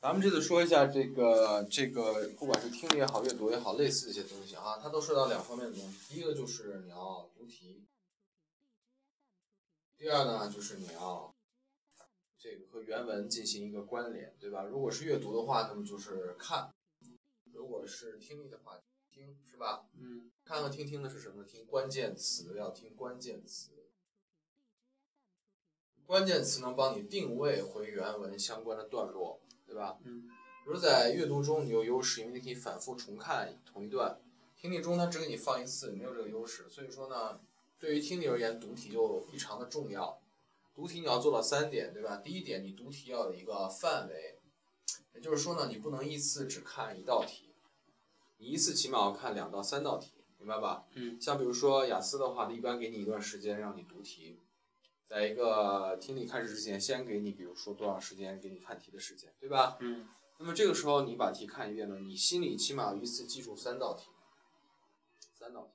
咱们这次说一下这个这个，不管是听力也好，阅读也好，类似的一些东西啊，它都涉及到两方面的东西。第一个就是你要读题，第二呢就是你要这个和原文进行一个关联，对吧？如果是阅读的话，那么就是看；如果是听力的话，听是吧？嗯，看和听听的是什么？听关键词，要听关键词。关键词能帮你定位回原文相关的段落。对吧？嗯，比如在阅读中你有优势，因为你可以反复重看同一段；听力中它只给你放一次，没有这个优势。所以说呢，对于听力而言，读题就异常的重要。读题你要做到三点，对吧？第一点，你读题要有一个范围，也就是说呢，你不能一次只看一道题，你一次起码要看两到三道题，明白吧？嗯，像比如说雅思的话，它一般给你一段时间让你读题。在一个听力开始之前，先给你，比如说多长时间给你看题的时间，对吧？嗯。那么这个时候你把题看一遍呢，你心里起码一次记住三道题，三道题，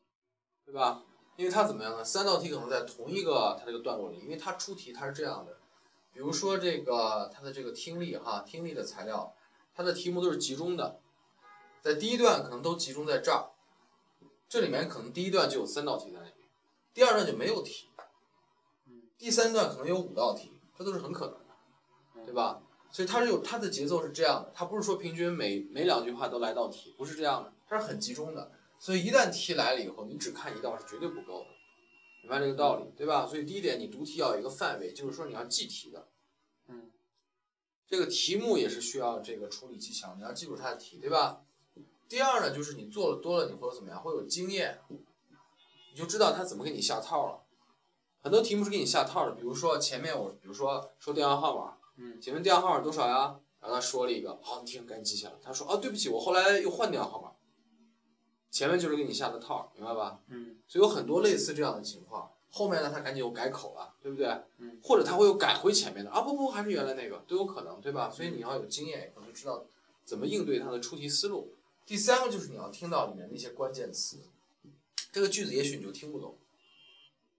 对吧？因为它怎么样呢？三道题可能在同一个它这个段落里，因为它出题它是这样的，比如说这个它的这个听力哈，听力的材料，它的题目都是集中的，在第一段可能都集中在这儿，这里面可能第一段就有三道题在里面，第二段就没有题。第三段可能有五道题，它都是很可能的，对吧？所以它是有它的节奏是这样的，它不是说平均每每两句话都来道题，不是这样的，它是很集中的。所以一旦题来了以后，你只看一道是绝对不够的，明白这个道理，对吧？所以第一点，你读题要有一个范围，就是说你要记题的，嗯，这个题目也是需要这个处理技巧，你要记住它的题，对吧？第二呢，就是你做了多了，你会怎么样？会有经验，你就知道他怎么给你下套了。很多题目是给你下套的，比如说前面我，比如说说电话号码，嗯，请问电话号码多少呀？然后他说了一个，好，你听，赶紧记下来。他说，啊，对不起，我后来又换电话号码。前面就是给你下的套，明白吧？嗯，所以有很多类似这样的情况，后面呢他赶紧又改口了，对不对？嗯，或者他会又改回前面的，啊不不，还是原来那个，都有可能，对吧？所以你要有经验，也可能知道怎么应对他的出题思路。第三个就是你要听到里面的一些关键词，这个句子也许你就听不懂。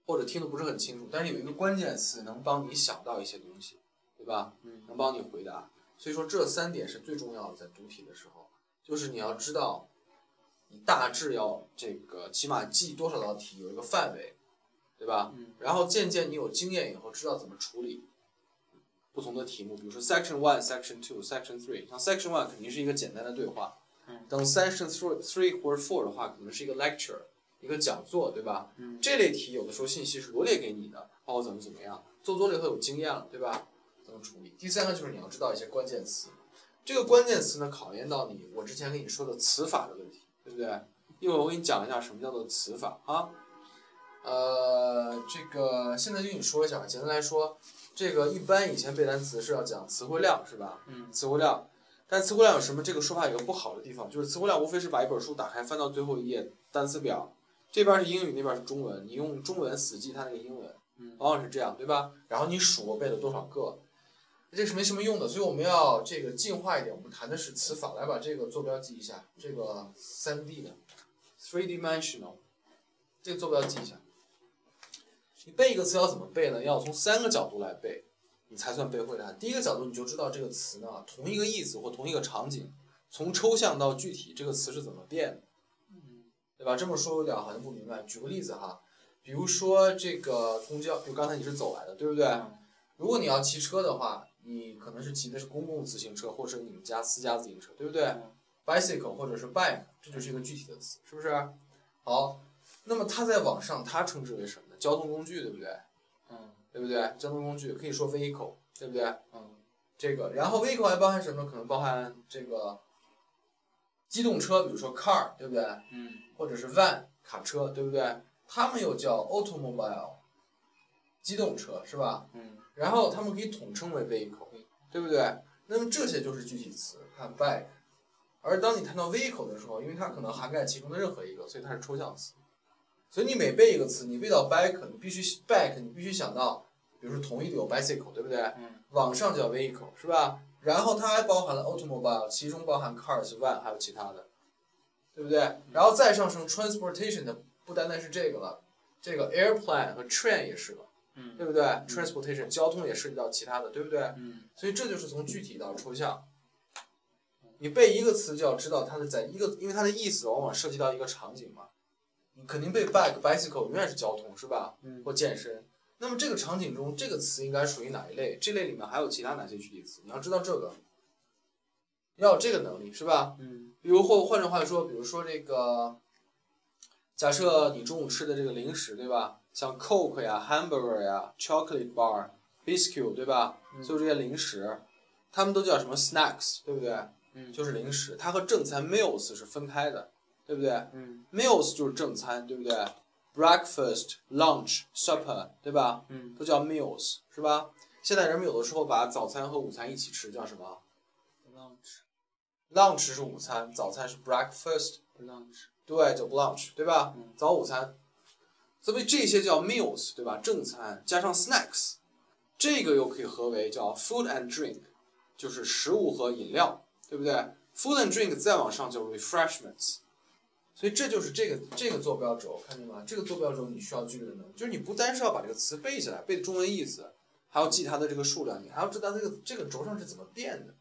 或者听得不是很清楚，但是有一个关键词能帮你想到一些东西，对吧？嗯，能帮你回答。所以说这三点是最重要的，在读题的时候，就是你要知道，你大致要这个起码记多少道题，有一个范围，对吧？嗯。然后渐渐你有经验以后，知道怎么处理不同的题目，比如说 section one、section two、section three。像 section one 肯定是一个简单的对话，嗯。等 section three、three 或者 four 的话，可能是一个 lecture。一个讲座，对吧？嗯，这类题有的时候信息是罗列给你的，包括怎么怎么样，做多了以后有经验了，对吧？怎么处理？第三个就是你要知道一些关键词，这个关键词呢，考验到你我之前跟你说的词法的问题，对不对？一会儿我给你讲一下什么叫做词法啊。呃，这个现在就跟你说一下吧，简单来说，这个一般以前背单词是要讲词汇量，是吧？嗯，词汇量。但词汇量有什么？这个说法有个不好的地方，就是词汇量无非是把一本书打开，翻到最后一页单词表。这边是英语，那边是中文，你用中文死记它那个英文，往往是这样，对吧？然后你数我背了多少个，这是没什么用的。所以我们要这个进化一点，我们谈的是词法。来把这个坐标记一下，这个三 D 的，three dimensional，这个坐标记一下。你背一个词要怎么背呢？要从三个角度来背，你才算背会它。第一个角度你就知道这个词呢，同一个意思或同一个场景，从抽象到具体，这个词是怎么变的。对吧？这么说有点好像不明白。举个例子哈，比如说这个公交，比如刚才你是走来的，对不对？如果你要骑车的话，你可能是骑的是公共自行车，或者你们家私家自行车，对不对？bicycle 或者是 bike，这就是一个具体的词，是不是？好，那么它在网上它称之为什么呢？交通工具，对不对？嗯，对不对？交通工具可以说 vehicle，对不对？嗯，这个，然后 vehicle 还包含什么？可能包含这个机动车，比如说 car，对不对？嗯。或者是 van 卡车，对不对？他们又叫 automobile 机动车，是吧？嗯。然后他们可以统称为 vehicle，对不对？那么这些就是具体词，看 bike。而当你谈到 vehicle 的时候，因为它可能涵盖其中的任何一个，所以它是抽象词。所以你每背一个词，你背到 bike，你必须 bike，你必须想到，比如说同义的有 bicycle，对不对？嗯。往上叫 vehicle，是吧？然后它还包含了 automobile，其中包含 cars、van，还有其他的。对不对？然后再上升 transportation 的不单单是这个了，这个 airplane 和 train 也是了，嗯，对不对？transportation 交通也涉及到其他的，对不对？嗯，所以这就是从具体到抽象。你背一个词就要知道它的在一个，因为它的意思往往涉及到一个场景嘛。你肯定背 bike bicycle 永远是交通是吧？嗯或健身。那么这个场景中，这个词应该属于哪一类？这类里面还有其他哪些具体词？你要知道这个，要有这个能力是吧？嗯比如或换句话说，比如说这个，假设你中午吃的这个零食，对吧？像 Coke 呀、Hamburger 呀、Chocolate Bar、Biscuit，对吧？嗯所有这些零食，它们都叫什么 snacks，对不对？嗯就是零食，它和正餐 meals 是分开的，对不对嗯？meals 就是正餐，对不对？breakfast、lunch、supper，对吧？嗯都叫 meals，是吧？现在人们有的时候把早餐和午餐一起吃，叫什么，lunch？lunch 是午餐，早餐是 breakfast，lunch 对，叫 lunch，对吧？嗯早午餐，所以这些叫 meals，对吧？正餐加上 snacks，这个又可以合为叫 food and drink，就是食物和饮料，对不对？food and drink 再往上叫 refreshments，所以这就是这个这个坐标轴，看见吗？这个坐标轴你需要具备的能力，就是你不单是要把这个词背下来，背中文意思，还要记它的这个数量，你还要知道这个这个轴上是怎么变的，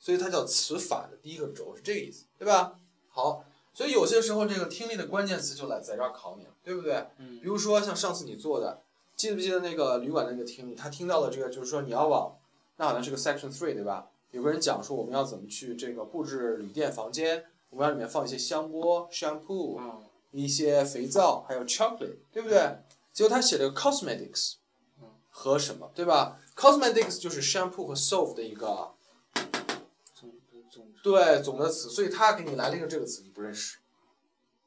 所以它叫词法的第一个轴是这个意思，对吧？好。所以有些时候这个听力的关键词就来在这儿考你了，对不对？嗯比如说像上次你做的，记不记得那个旅馆的那个听力？他听到了这个，就是说你要往，那好像是个 section three 对吧？有个人讲说我们要怎么去这个布置旅店房间，我们要里面放一些香波、shampoo，嗯一些肥皂，还有 chocolate，对不对？结果他写了个 cosmetics，嗯和什么，对吧？cosmetics 就是 shampoo 和 soap 的一个总总对总的词，所以他给你来了一个这个词，你不认识，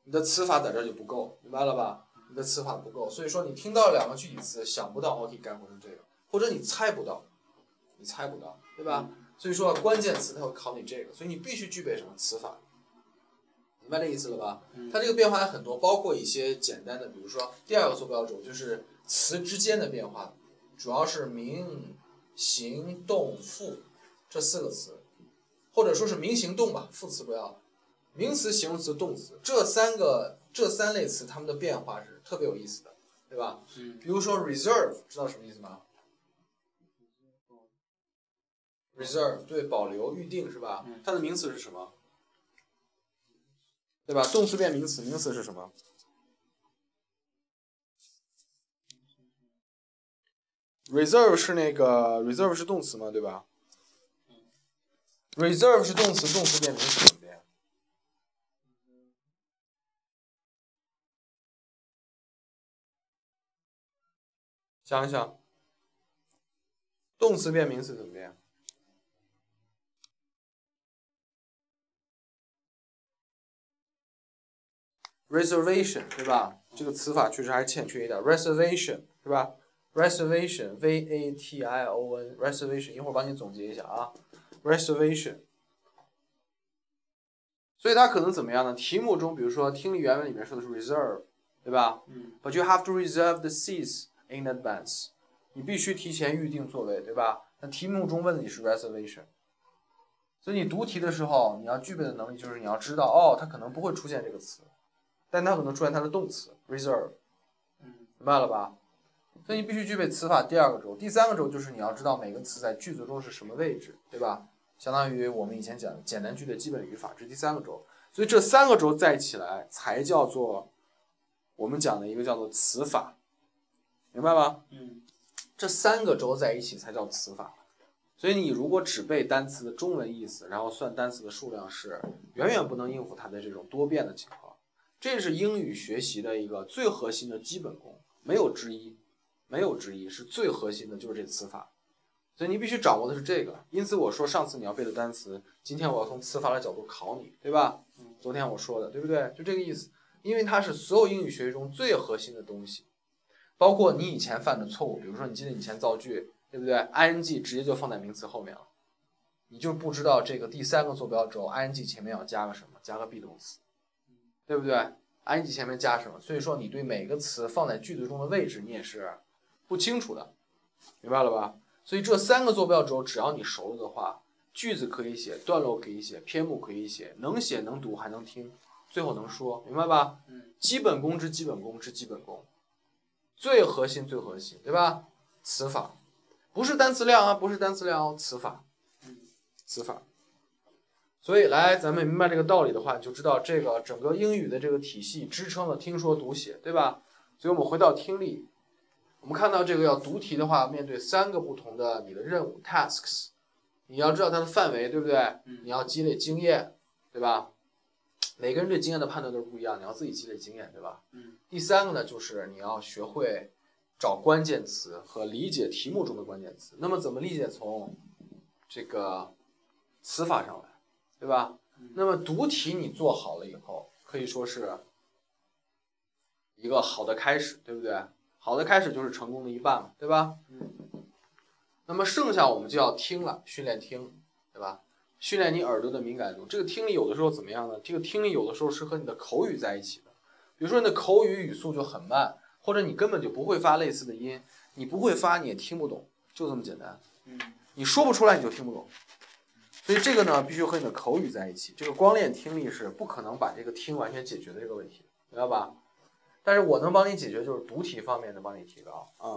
你的词法在这儿就不够，明白了吧？你的词法不够，所以说你听到两个具体词想不到，我可以概括成这个，或者你猜不到，你猜不到，对吧？所以说关键词它会考你这个，所以你必须具备什么词法，明白这意思了吧？嗯它这个变化还很多，包括一些简单的，比如说第二个坐标轴就是词之间的变化，主要是名、行、动、副这四个词，或者说是名、行、动吧，副词不要。名词、形容词、动词这三个这三类词，它们的变化是特别有意思的，对吧？嗯比如说 reserve，知道什么意思吗？reserve 对，保留、预定是吧嗯？它的名词是什么？对吧？动词变名词，名词是什么？reserve 是那个 reserve 是动词嘛，对吧？reserve 是动词，动词变名词怎么变？想一想，动词变名词怎么变？reservation 对吧？这个词法确实还是欠缺一点。reservation 是吧？reservation v a t i o n reservation 一会儿帮你总结一下啊。reservation，所以它可能怎么样呢？题目中比如说听力原文里面说的是 reserve，对吧嗯？But you have to reserve the seats in advance，你必须提前预定座位，对吧？那题目中问的你是 reservation。所以你读题的时候，你要具备的能力就是你要知道，哦，它可能不会出现这个词，但它可能出现它的动词 reserve，嗯明白了吧？所以你必须具备词法第二个轴，第三个轴就是你要知道每个词在句子中是什么位置，对吧？相当于我们以前讲的简单句的基本语法，这是第三个轴。所以这三个轴在一起来才叫做我们讲的一个叫做词法，明白吗？嗯这三个轴在一起才叫词法。所以你如果只背单词的中文意思，然后算单词的数量，是远远不能应付它的这种多变的情况。这是英语学习的一个最核心的基本功，没有之一，没有之一，是最核心的就是这词法。所以你必须掌握的是这个。因此我说上次你要背的单词，今天我要从词法的角度考你，对吧？昨天我说的，对不对？就这个意思。因为它是所有英语学习中最核心的东西，包括你以前犯的错误，比如说你记得以前造句，对不对？ing 直接就放在名词后面了，你就不知道这个第三个坐标轴 ing 前面要加个什么，加个 be 动词，对不对？ing 前面加什么？所以说你对每个词放在句子中的位置你也是不清楚的，明白了吧？所以这三个坐标轴只要你熟了的话，句子可以写，段落可以写，篇目可以写，能写能读还能听，最后能说，明白吧？嗯基本功之基本功之基本功，最核心最核心，对吧？词法，不是单词量啊，不是单词量哦，词法，嗯词法。所以来，咱们明白这个道理的话，你就知道这个整个英语的这个体系支撑了听说读写，对吧？所以我们回到听力，我们看到这个要读题的话，面对三个不同的你的任务 tasks，你要知道它的范围，对不对？嗯你要积累经验，对吧？每个人对经验的判断都是不一样，你要自己积累经验，对吧？嗯。第三个呢，就是你要学会找关键词和理解题目中的关键词。那么怎么理解？从这个词法上来，对吧？嗯那么读题你做好了以后，可以说是一个好的开始，对不对？好的开始就是成功的一半嘛，对吧？嗯。那么剩下我们就要听了，训练听，对吧？训练你耳朵的敏感度。这个听力有的时候怎么样呢？这个听力有的时候是和你的口语在一起的。比如说你的口语语速就很慢，或者你根本就不会发类似的音，你不会发你也听不懂，就这么简单。嗯你说不出来你就听不懂，所以这个呢必须和你的口语在一起。这个光练听力是不可能把这个听完全解决的这个问题，明白吧？但是我能帮你解决，就是读题方面能帮你提高啊。